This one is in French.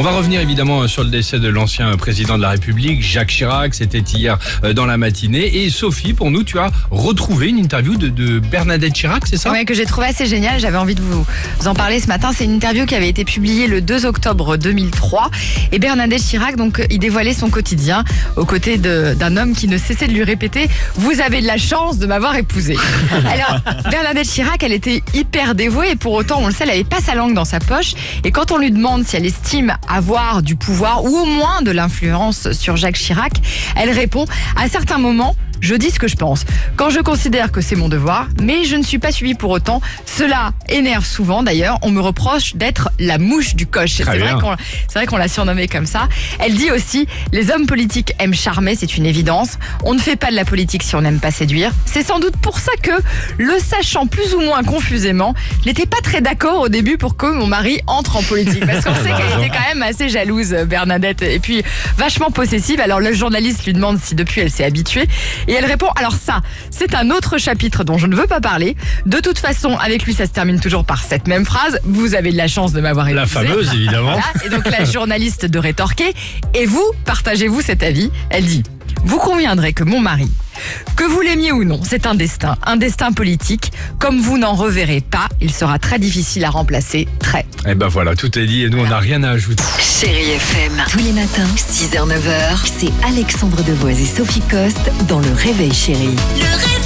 On va revenir évidemment sur le décès de l'ancien président de la République, Jacques Chirac. C'était hier euh, dans la matinée. Et Sophie, pour nous, tu as retrouvé une interview de, de Bernadette Chirac, c'est ça? Ouais, que j'ai trouvé assez génial. J'avais envie de vous, vous en parler ce matin. C'est une interview qui avait été publiée le 2 octobre 2003. Et Bernadette Chirac, donc, il dévoilait son quotidien aux côtés d'un homme qui ne cessait de lui répéter Vous avez de la chance de m'avoir épousé. Alors, Bernadette Chirac, elle était hyper dévouée et pour autant, on le sait, elle n'avait pas sa langue dans sa poche. Et quand on lui demande si elle estime avoir du pouvoir ou au moins de l'influence sur Jacques Chirac, elle répond À certains moments, je dis ce que je pense. Quand je considère que c'est mon devoir, mais je ne suis pas suivie pour autant. Cela énerve souvent d'ailleurs. On me reproche d'être la mouche du coche. C'est vrai qu'on l'a surnommée comme ça. Elle dit aussi les hommes politiques aiment charmer, c'est une évidence. On ne fait pas de la politique si on n'aime pas séduire. C'est sans doute pour ça que, le sachant plus ou moins confusément, je n'étais pas très d'accord au début pour que mon mari entre en politique. Parce qu'on sait qu'elle était quand même assez jalouse, Bernadette, et puis vachement possessive. Alors le journaliste lui demande si depuis elle s'est habituée. Et elle répond, alors ça, c'est un autre chapitre dont je ne veux pas parler. De toute façon, avec lui, ça se termine toujours par cette même phrase. Vous avez de la chance de m'avoir La épousé. fameuse, évidemment. Voilà. Et donc la journaliste de rétorquer. Et vous, partagez-vous cet avis? Elle dit Vous conviendrez que mon mari, que vous l'aimiez ou non, c'est un destin, un destin politique. Comme vous n'en reverrez pas, il sera très difficile à remplacer. Très. Et ben voilà, tout est dit et nous, on n'a rien à ajouter. Chérie FM. Tous les matins, 6h, 9h, c'est Alexandre Devoise et Sophie Coste dans Le Réveil Chérie. Le réveil,